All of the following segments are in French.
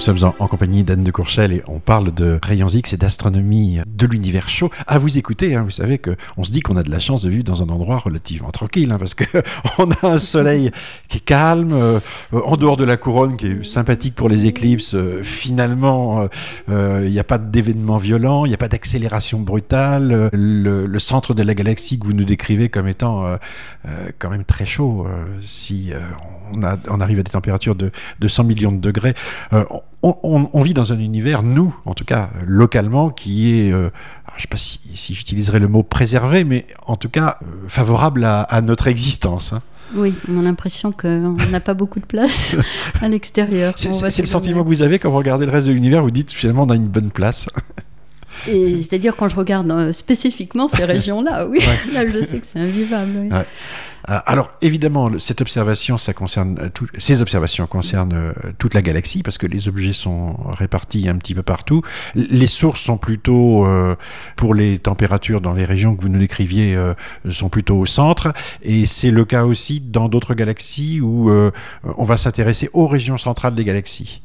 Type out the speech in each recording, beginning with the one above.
sommes en, compagnie d'Anne de Courchel et on parle de rayons X et d'astronomie de l'univers chaud. À vous écouter, hein, vous savez que on se dit qu'on a de la chance de vivre dans un endroit relativement tranquille, hein, parce que on a un soleil qui est calme, euh, en dehors de la couronne qui est sympathique pour les éclipses. Euh, finalement, euh, il n'y a pas d'événements violents, il n'y a pas d'accélération brutale. Le, centre de la galaxie que vous nous décrivez comme étant quand même très chaud, si on, arrive à des températures de, de 100 millions de degrés vit dans un univers, nous, en tout cas localement, qui est, euh, je ne sais pas si, j'utiliserai le mot préservé, mais en tout cas euh, favorable à, notre existence. Hein. Oui, on a l'impression qu'on n'a pas beaucoup de place à l'extérieur. C'est le sentiment que vous avez quand vous regardez le reste de l'univers, vous dites finalement on a une bonne place. C'est-à-dire quand je regarde euh, spécifiquement ces régions-là, oui, là je sais que c'est invivable. Euh, alors évidemment, cette observation, ça concerne euh, ces observations concernent toute la galaxie parce que les objets sont répartis un petit peu partout. Les sources sont plutôt pour les températures dans les régions que vous nous décriviez sont plutôt au centre et c'est le cas aussi dans d'autres galaxies où on va s'intéresser aux régions centrales des galaxies.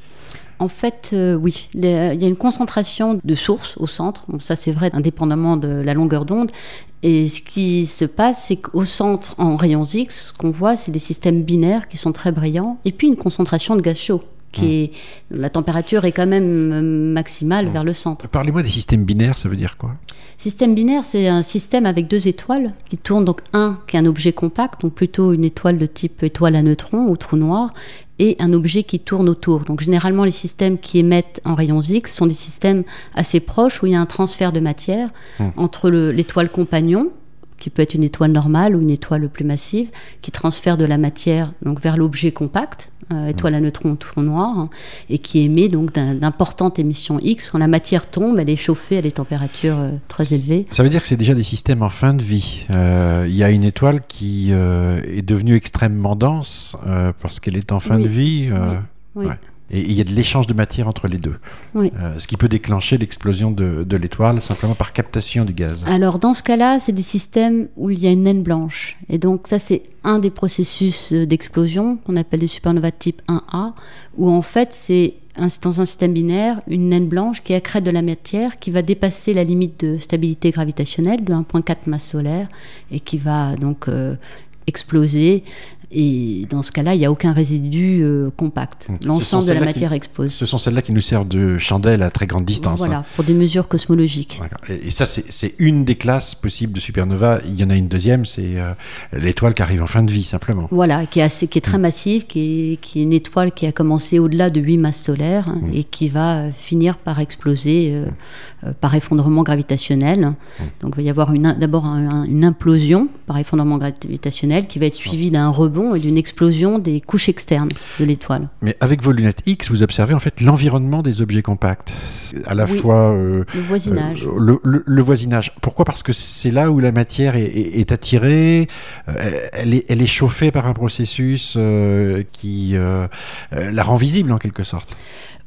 En fait, euh, oui, il y a une concentration de sources au centre. ça, c'est vrai, indépendamment de la longueur d'onde. Et ce qui se passe, c'est qu'au centre, en rayons X, ce qu'on voit, c'est des systèmes binaires qui sont très brillants, et puis une concentration de gaz chaud. Qui est, la température est quand même euh, maximale vers le centre. Parlez-moi des systèmes binaires, ça veut dire quoi? Système binaire, c'est un système avec deux étoiles qui tournent. Donc un qui est un objet compact, donc plutôt une étoile de type étoile à neutrons ou trou noir, et un objet qui tourne autour. Donc généralement, les systèmes qui émettent en rayons X sont des systèmes assez proches où il y a un transfert de matière hmm. entre l'étoile compagnon, qui peut être une étoile normale ou une étoile plus massive, qui transfère de la matière donc vers l'objet compact, euh, étoile à neutrons ou trou noir, hein, et qui émet donc d'importantes émissions X. Quand la matière tombe, elle est chauffée à des températures euh, très élevées. Ça veut dire que c'est déjà des systèmes en fin de vie. Euh, il y a une étoile qui est devenue extrêmement dense parce qu'elle est en fin de vie. Oui. Et il y a de l'échange de matière entre les deux. Oui. Euh, ce qui peut déclencher l'explosion de, de l'étoile simplement par captation du gaz. Alors dans ce cas-là, c'est des systèmes où il y a une naine blanche. Et donc ça, c'est un des processus euh, d'explosion qu'on appelle des supernovas type 1A, où en fait, c'est dans un système binaire, une naine blanche qui accrète de la matière qui va dépasser la limite de stabilité gravitationnelle de 1,4 masse solaire et qui va donc euh, exploser et dans ce cas-là, il n'y a aucun résidu euh, compact. L'ensemble de la matière expose. Ce sont celles-là qui nous servent de chandelle à très grande distance. Voilà, hein. pour des mesures cosmologiques. Et, ça, c'est une des classes possibles de supernova. Il y en a une deuxième, c'est euh, l'étoile qui arrive en fin de vie, simplement. Voilà, qui est, assez, qui est très mm. massive, qui est, qui est, une étoile qui a commencé au-delà de 8 masses solaires hein, mm. et qui va euh, finir par exploser par effondrement gravitationnel. Mm. Donc il va y avoir d'abord une implosion par effondrement gravitationnel qui va être suivie d'un rebond et d'une explosion des couches externes de l'étoile. Mais avec vos lunettes X, vous observez en fait l'environnement des objets compacts, à la fois euh, le voisinage. Euh, le, voisinage. Pourquoi? Parce que c'est là où la matière est, attirée, euh, elle, est, elle, est, chauffée par un processus qui la rend visible en quelque sorte.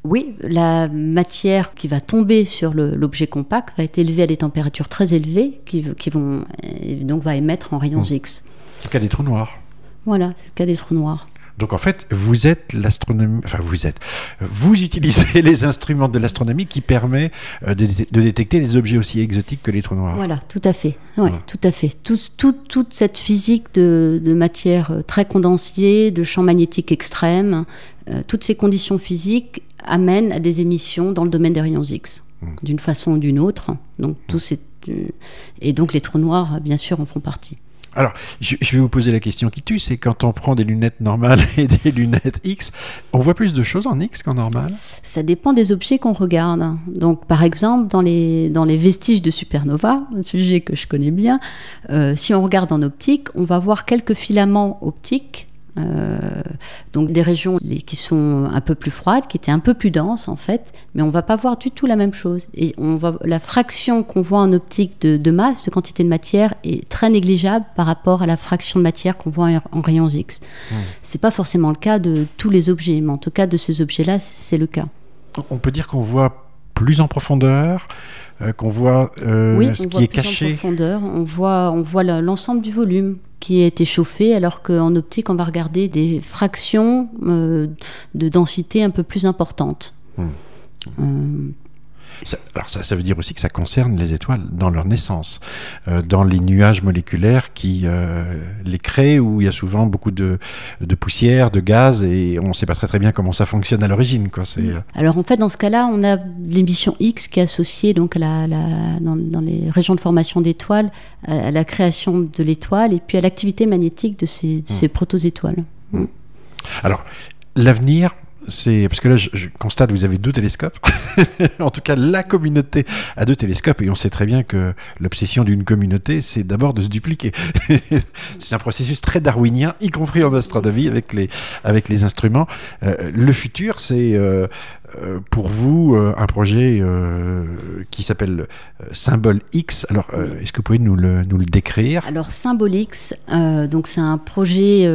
Oui, la matière qui va tomber sur l'objet compact va être élevée à des températures très élevées qui, qui vont donc va émettre en rayons hmm. X. C'est le cas des trous noirs. Voilà, c'est le cas des trous noirs. Donc en fait, vous êtes l'astronomie, enfin vous êtes, vous utilisez les instruments de l'astronomie qui permet euh, de, détecter des objets aussi exotiques que les trous noirs. Voilà, tout à fait. Ouais, tout à fait. toute cette physique de, matière euh, très condensée, de champs magnétiques extrêmes, euh, toutes ces conditions physiques amènent à des émissions dans le domaine des rayons X, hmm. d'une façon ou d'une autre. Donc tout et donc les trous noirs, bien sûr, en font partie. Alors, je, vais vous poser la question qui tue, c'est quand on prend des lunettes normales et des lunettes X, on voit plus de choses en X qu'en normal? Ça dépend des objets qu'on regarde. Donc, par exemple, dans les, vestiges de supernova, un sujet que je connais bien, euh, si on regarde en optique, on va voir quelques filaments optiques euh, donc des régions qui sont un peu plus froides, qui étaient un peu plus denses en fait, mais on va pas voir du tout la même chose. Et on va, la fraction qu'on voit en optique de, masse, de quantité de matière, est très négligeable par rapport à la fraction de matière qu'on voit en, rayons X. Ce C'est pas forcément le cas de tous les objets, mais en tout cas de ces objets-là, c'est le cas. On peut dire qu'on voit plus en profondeur, euh, qu'on voit euh, ce qui est caché. En profondeur, on voit, on voit l'ensemble du volume qui a été chauffé, alors qu'en optique, on va regarder des fractions euh, de densité un peu plus importantes. Hmm. Ça, alors ça, ça, veut dire aussi que ça concerne les étoiles dans leur naissance, euh, dans les nuages moléculaires qui euh, les créent, où il y a souvent beaucoup de, de, poussière, de gaz, et on ne sait pas très très bien comment ça fonctionne à l'origine. Quoi. C'est, euh... Alors en fait, dans ce cas-là, on a l'émission X qui est associée donc, à la, la, dans, dans, les régions de formation d'étoiles, à, à la création de l'étoile, et puis à l'activité magnétique de ces, de ces mmh. protoétoiles. Mmh. Alors, l'avenir, c'est parce que là, je, constate que vous avez deux télescopes. en tout cas, la communauté a deux télescopes et on sait très bien que l'obsession d'une communauté, c'est d'abord de se dupliquer. c'est un processus très darwinien, y compris en astronomie avec les avec les instruments. Euh, le futur, c'est euh, pour vous un projet euh, qui s'appelle Symbole X. Alors, euh, est-ce que vous pouvez nous le, nous le décrire? Alors, Symbole X, euh, donc c'est un projet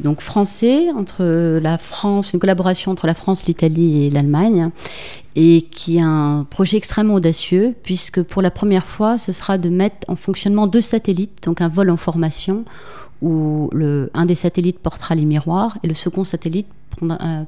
donc français entre la France, une collaboration entre la France, l'Italie et l'Allemagne, et qui est un projet extrêmement audacieux puisque pour la première fois, ce sera de mettre en fonctionnement deux satellites, donc un vol en formation où le, un des satellites portera les miroirs et le second satellite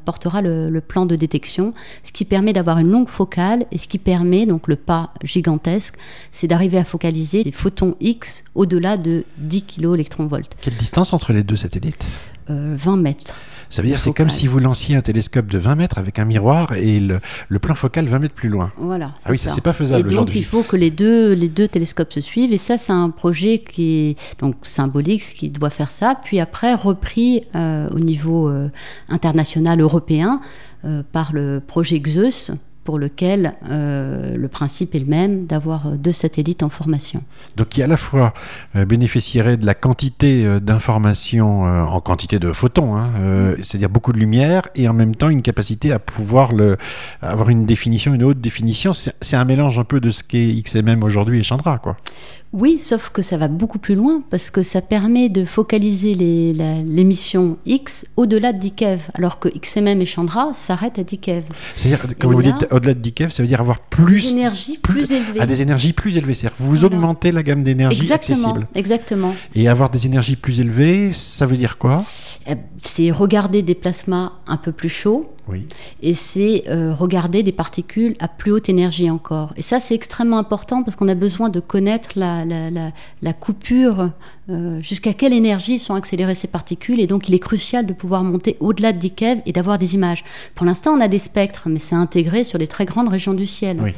portera le, le, plan de détection, ce qui permet d'avoir une longue focale et ce qui permet, donc le pas gigantesque, c'est d'arriver à focaliser des photons X au-delà de 10 kV électron-volts. Quelle distance entre les deux satellites? Euh, 20 mètres. Ça veut dire c'est comme si vous lanciez un télescope de 20 mètres avec un miroir et le, le plan focal 20 mètres plus loin. Voilà. Ah oui, ça, c'est pas faisable aujourd'hui. Donc il faut que les deux, les deux télescopes se suivent et ça c'est un projet qui est donc symbolique, qui doit faire ça. Puis après repris euh, au niveau euh, international européen euh, par le projet Zeus pour lequel euh, le principe est le même d'avoir deux satellites en formation. Donc qui à la fois euh, bénéficierait de la quantité euh, d'informations euh, en quantité de photons, hein, mm. c'est-à-dire beaucoup de lumière, et en même temps une capacité à pouvoir le, avoir une définition, une haute définition. C'est un mélange un peu de ce qu'est XMM aujourd'hui et Chandra, quoi. Oui, sauf que ça va beaucoup plus loin parce que ça permet de focaliser l'émission X au-delà de 10 keV, alors que XMM et Chandra s'arrêtent à 10 keV. C'est-à-dire, vous dites, au-delà de 10 keV, ça veut dire avoir plus d'énergie plus, plus, élevée. À des énergies plus élevées. C'est-à-dire vous voilà. augmentez la gamme d'énergie accessible. Exactement. Et avoir des énergies plus élevées, ça veut dire quoi? C'est regarder des plasmas un peu plus chauds oui. Et c'est euh, regarder des particules à plus haute énergie encore. Et ça, c'est extrêmement important parce qu'on a besoin de connaître la, la, la, la coupure, euh, jusqu'à quelle énergie sont accélérées ces particules. Et donc, il est crucial de pouvoir monter au-delà de 10 keV et d'avoir des images. Pour l'instant, on a des spectres, mais c'est intégré sur des très grandes régions du ciel. Oui.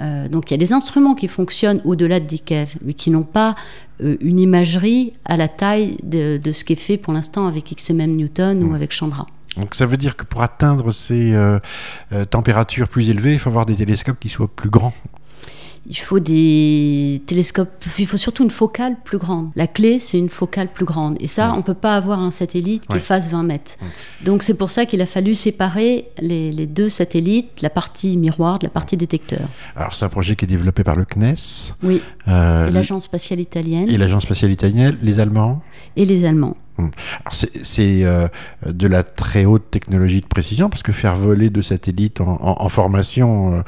Euh, donc il y a des instruments qui fonctionnent au-delà de 10 keV, mais qui n'ont pas euh, une imagerie à la taille de, de ce qui est fait pour l'instant avec XMM Newton mmh. ou avec Chandra. Donc ça veut dire que pour atteindre ces euh, euh, températures plus élevées, il faut avoir des télescopes qui soient plus grands. Il faut des télescopes, il faut surtout une focale plus grande. La clé, c'est une focale plus grande. Et ça, ouais. on ne peut pas avoir un satellite qui ouais. fasse 20 mètres. Ouais. Donc c'est pour ça qu'il a fallu séparer les, les, deux satellites, la partie miroir de la partie détecteur. Alors c'est un projet qui est développé par le CNES. Oui. Euh, et l'Agence spatiale italienne. Et l'Agence spatiale italienne, les Allemands? Et les Allemands. C'est euh, de la très haute technologie de précision parce que faire voler deux satellites en, en, en formation, euh,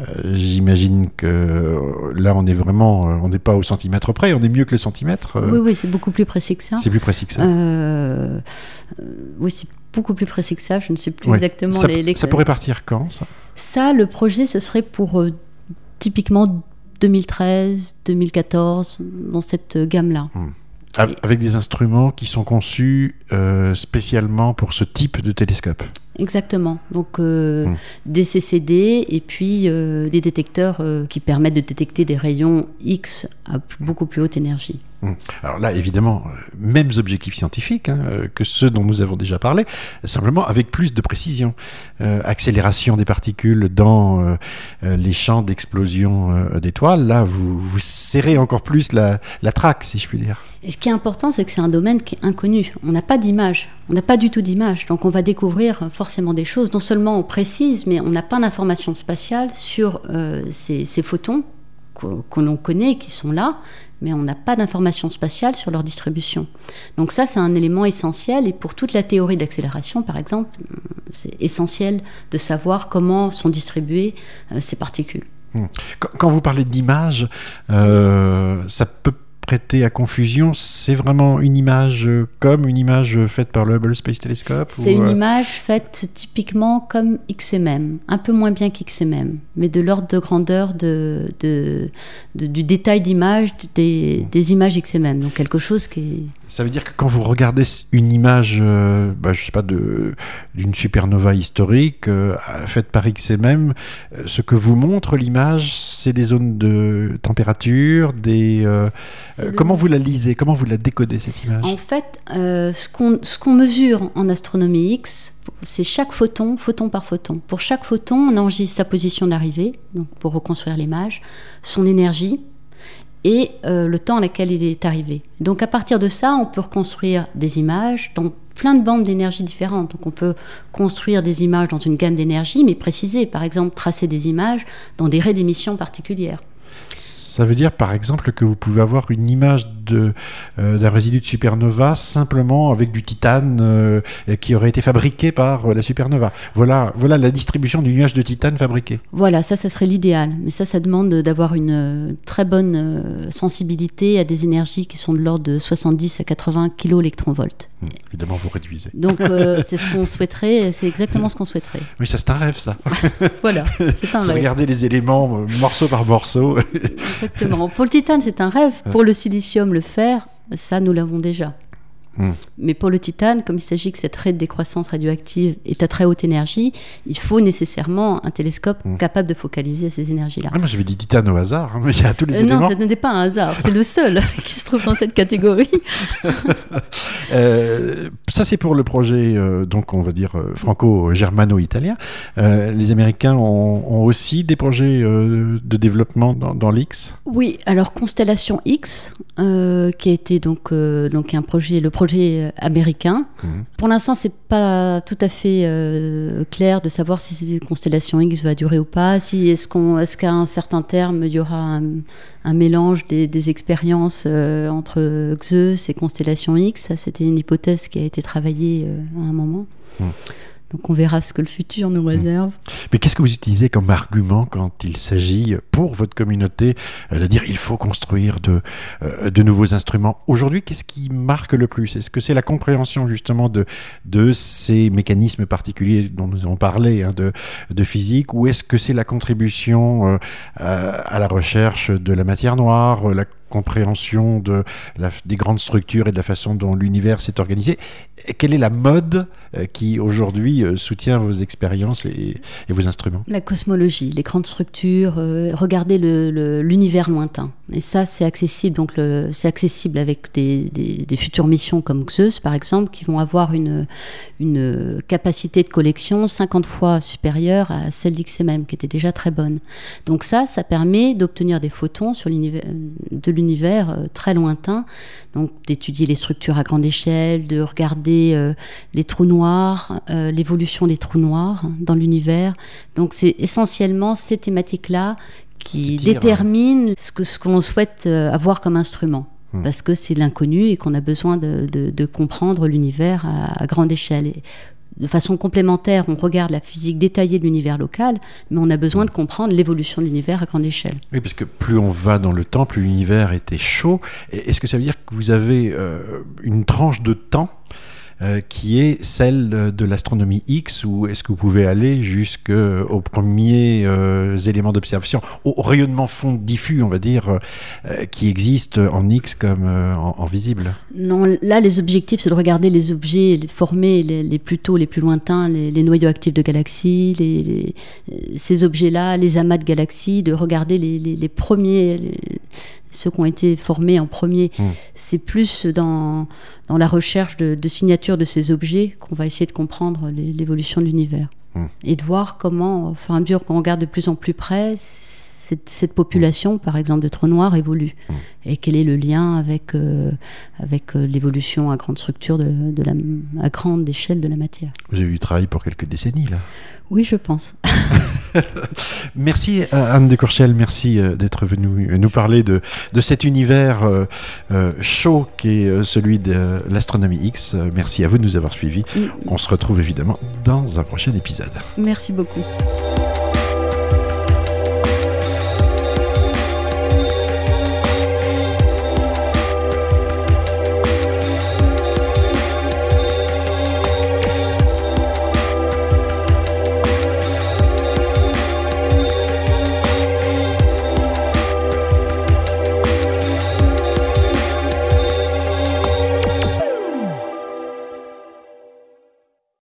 euh, j'imagine que là on est vraiment, on n'est pas au centimètre près, on est mieux que le centimètre. Oui, oui, c'est beaucoup plus précis que ça. C'est plus précis que ça. Oui, c'est beaucoup plus précis que ça. Je ne sais plus exactement ça, les, les, Ça pourrait partir quand ça? Ça, le projet, ce serait pour typiquement 2013, 2014, dans cette gamme-là. Hum avec des instruments qui sont conçus euh, spécialement pour ce type de télescope. Exactement. Donc euh, mmh. des CCD et puis euh, des détecteurs qui permettent de détecter des rayons X à beaucoup plus haute énergie. Mmh. Alors là, évidemment, mêmes objectifs scientifiques hein, que ceux dont nous avons déjà parlé, simplement avec plus de précision. Euh, accélération des particules dans euh, les champs d'explosion euh, d'étoiles, là, vous, vous, serrez encore plus la, traque, si je puis dire. Et ce qui est important, c'est que c'est un domaine qui est inconnu. On n'a pas d'image. On n'a pas du tout d'image. Donc on va découvrir forcément des choses. Non seulement on précise, mais on n'a pas d'informations spatiales sur euh, ces, photons que l'on connaît, qui sont là, mais on n'a pas d'informations spatiales sur leur distribution. Donc ça, c'est un élément essentiel. Et pour toute la théorie d'accélération, par exemple, c'est essentiel de savoir comment sont distribuées euh, ces particules. Quand vous parlez d'image, euh, ça peut prêter à confusion. C'est vraiment une image euh, comme une image faite par le Hubble Space Telescope C'est ou, une euh, image faite typiquement comme XMM, un peu moins bien qu'XMM, mais de l'ordre de grandeur de, de- de- du détail d'image des, des images XMM. Donc quelque chose qui est... Ça veut dire que quand vous regardez une image, euh, bah, je sais pas, d'une supernova historique euh, faite par XMM, euh, ce que vous montre l'image, c'est des zones de température, des. euh, euh, le- comment vous la lisez? Comment vous la décodez cette image? En fait, euh, ce qu'on ce qu'on mesure en astronomie X, c'est chaque photon, photon par photon. Pour chaque photon, on enregistre sa position d'arrivée, donc pour reconstruire l'image, son énergie et euh, le temps à laquelle il est arrivé. Donc à partir de ça, on peut reconstruire des images dans plein de bandes d'énergie différentes. Donc on peut construire des images dans une gamme d'énergie, mais préciser, par exemple, tracer des images dans des raies d'émission particulières. Ça veut dire par exemple que vous pouvez avoir une image d'un résidu de supernova simplement avec du titane euh, qui aurait été fabriqué par euh, la supernova. Voilà, voilà la distribution du nuage de titane fabriqué. Voilà, ça, ça serait l'idéal. Mais ça, ça demande d'avoir une euh, très bonne euh, sensibilité à des énergies qui sont de l'ordre de 70 à 80 kiloélectronvolts. Hum, évidemment, vous réduisez. Donc, euh, c'est ce qu'on souhaiterait, c'est exactement ce qu'on souhaiterait. Oui, ça c'est un rêve ça. Voilà, c'est un rêve. regarder les éléments euh, morceau par morceau. Exactement. Pour le titane, c'est un rêve. Pour le silicium, le fer, ça, nous l'avons déjà. Hmm. Mais pour le titane, comme il s'agit que cette raie de décroissance radioactive est à très haute énergie, il faut nécessairement un télescope Hmm. capable de focaliser ces énergies-là. Ah, moi j'avais dit titane au hasard, hein, mais il y a tous les Euh, non, éléments. ce n'était pas un hasard, c'est le seul qui se trouve dans cette catégorie. Euh, ça c'est pour le projet, euh, donc on va dire euh, franco-germano-italien. Euh, les Américains ont, ont aussi des projets euh, de développement dans, dans l'X? Oui, alors Constellation X, euh, qui a été donc, euh, donc un projet, le projet euh, américain. Mhm. Pour l'instant, c'est pas tout à fait euh, clair de savoir si Constellation X va durer ou pas. Si est-ce qu'on, est-ce qu'à un certain terme, il y aura un, un mélange des, des expériences euh, entre Zeus et Constellation X. Ça, c'était une hypothèse qui a été travaillée euh, à un moment. Mhm. Donc, on verra ce que le futur nous réserve. Mais qu'est-ce que vous utilisez comme argument quand il s'agit pour votre communauté euh, de dire il faut construire de, euh, de nouveaux instruments? Aujourd'hui, qu'est-ce qui marque le plus? Est-ce que c'est la compréhension justement de, de ces mécanismes particuliers dont nous avons parlé, hein, de, de physique, ou est-ce que c'est la contribution euh, à, à la recherche de la matière noire, euh, la compréhension de la, des grandes structures et de la façon dont l'univers s'est organisé Et Quelle est la mode euh, qui aujourd'hui euh, soutient vos expériences et, vos instruments? La cosmologie, les grandes structures, euh, regarder l'univers lointain. Et ça, c'est accessible. Donc, c'est accessible avec des, futures missions comme Zeus, par exemple, qui vont avoir une, capacité de collection 50 fois supérieure à celle d'XMM, qui était déjà très bonne. Donc ça, ça permet d'obtenir des photons de l'univers euh, très lointain. Donc d'étudier les structures à grande échelle, de regarder euh, les trous noirs, euh, l'évolution des trous noirs dans l'univers. Donc c'est essentiellement ces thématiques-là qui, déterminent ce que ce qu'on souhaite euh, avoir comme instrument. Hmm. Parce que c'est l'inconnu et qu'on a besoin de, de- de comprendre l'univers à, à grande échelle. Et de façon complémentaire, on regarde la physique détaillée de l'univers local, mais on a besoin de comprendre l'évolution de l'univers à grande échelle. Oui, parce que plus on va dans le temps, plus l'univers était chaud. Est-ce que ça veut dire que vous avez euh, une tranche de temps euh, qui est celle de l'astronomie X, ou est-ce que vous pouvez aller jusqu'aux premiers euh, éléments d'observation, au, rayonnement fond diffus, on va dire, euh, qui existe en X comme euh, en, visible? Non, là, les objectifs, c'est de regarder les objets formés les, plus tôt, les plus lointains, les, noyaux actifs de galaxies, euh, ces objets-là, les amas de galaxies, de regarder les, premiers, ceux qui ont été formés en premier. Mm. C'est plus dans, dans la recherche de, de signatures de ces objets qu'on va essayer de comprendre l'évolution de l'univers. Mm. Et de voir comment, au fur et à mesure qu'on regarde de plus en plus près, cette, cette population, par exemple, de trous noirs évolue. Et quel est le lien avec, euh, avec euh, l'évolution à grande structure, de, de la, à grande échelle de la matière? Vous avez eu travail pour quelques décennies, là. Oui, je pense. Merci euh, Anne de Courchel, merci d'être venue nous parler de, de cet univers euh, chaud qui est celui de l'astronomie X. Merci à vous de nous avoir suivis. Mm. On se retrouve évidemment dans un prochain épisode. Merci beaucoup.